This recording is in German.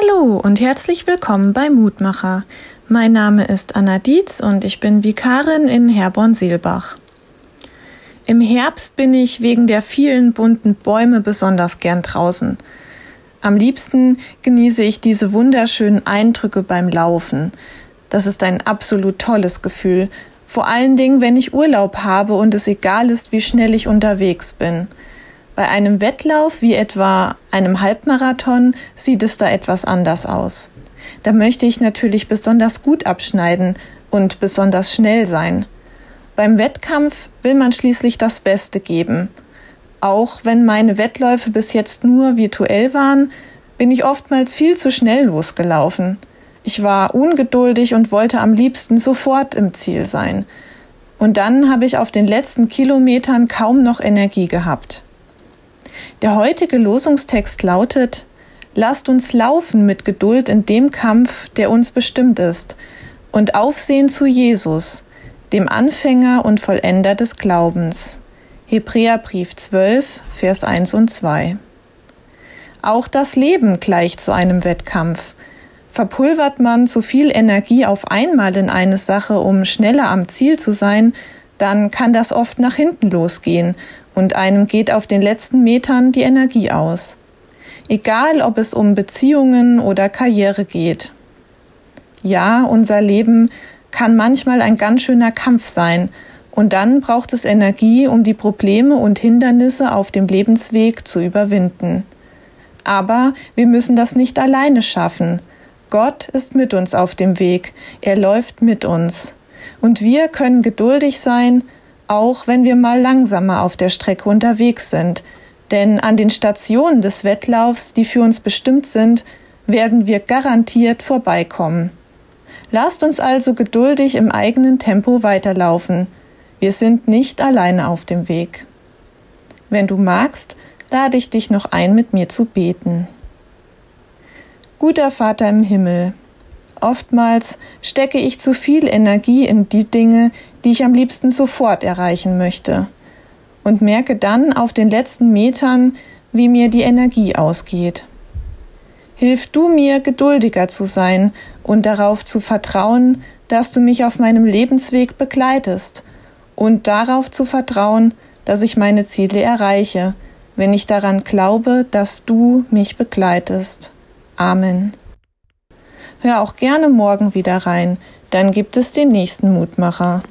Hallo und herzlich willkommen bei Mutmacher. Mein Name ist Anna Dietz und ich bin Vikarin in Herborn-Seelbach. Im Herbst bin ich wegen der vielen bunten Bäume besonders gern draußen. Am liebsten genieße ich diese wunderschönen Eindrücke beim Laufen. Das ist ein absolut tolles Gefühl, vor allen Dingen, wenn ich Urlaub habe und es egal ist, wie schnell ich unterwegs bin. Bei einem Wettlauf wie etwa einem Halbmarathon sieht es da etwas anders aus. Da möchte ich natürlich besonders gut abschneiden und besonders schnell sein. Beim Wettkampf will man schließlich das Beste geben. Auch wenn meine Wettläufe bis jetzt nur virtuell waren, bin ich oftmals viel zu schnell losgelaufen. Ich war ungeduldig und wollte am liebsten sofort im Ziel sein. Und dann habe ich auf den letzten Kilometern kaum noch Energie gehabt. Der heutige Losungstext lautet Lasst uns laufen mit Geduld in dem Kampf, der uns bestimmt ist, und aufsehen zu Jesus, dem Anfänger und Vollender des Glaubens. Hebräerbrief 12, Vers 1 und 2. Auch das Leben gleicht zu einem Wettkampf. Verpulvert man zu viel Energie auf einmal in eine Sache, um schneller am Ziel zu sein, dann kann das oft nach hinten losgehen und einem geht auf den letzten Metern die Energie aus. Egal, ob es um Beziehungen oder Karriere geht. Ja, unser Leben kann manchmal ein ganz schöner Kampf sein, und dann braucht es Energie, um die Probleme und Hindernisse auf dem Lebensweg zu überwinden. Aber wir müssen das nicht alleine schaffen. Gott ist mit uns auf dem Weg, er läuft mit uns. Und wir können geduldig sein, auch wenn wir mal langsamer auf der Strecke unterwegs sind, denn an den Stationen des Wettlaufs, die für uns bestimmt sind, werden wir garantiert vorbeikommen. Lasst uns also geduldig im eigenen Tempo weiterlaufen. Wir sind nicht alleine auf dem Weg. Wenn du magst, lade ich dich noch ein, mit mir zu beten. Guter Vater im Himmel, Oftmals stecke ich zu viel Energie in die Dinge, die ich am liebsten sofort erreichen möchte und merke dann auf den letzten Metern, wie mir die Energie ausgeht. Hilf du mir, geduldiger zu sein und darauf zu vertrauen, dass du mich auf meinem Lebensweg begleitest und darauf zu vertrauen, dass ich meine Ziele erreiche, wenn ich daran glaube, dass du mich begleitest. Amen. Hör auch gerne morgen wieder rein, dann gibt es den nächsten Mutmacher.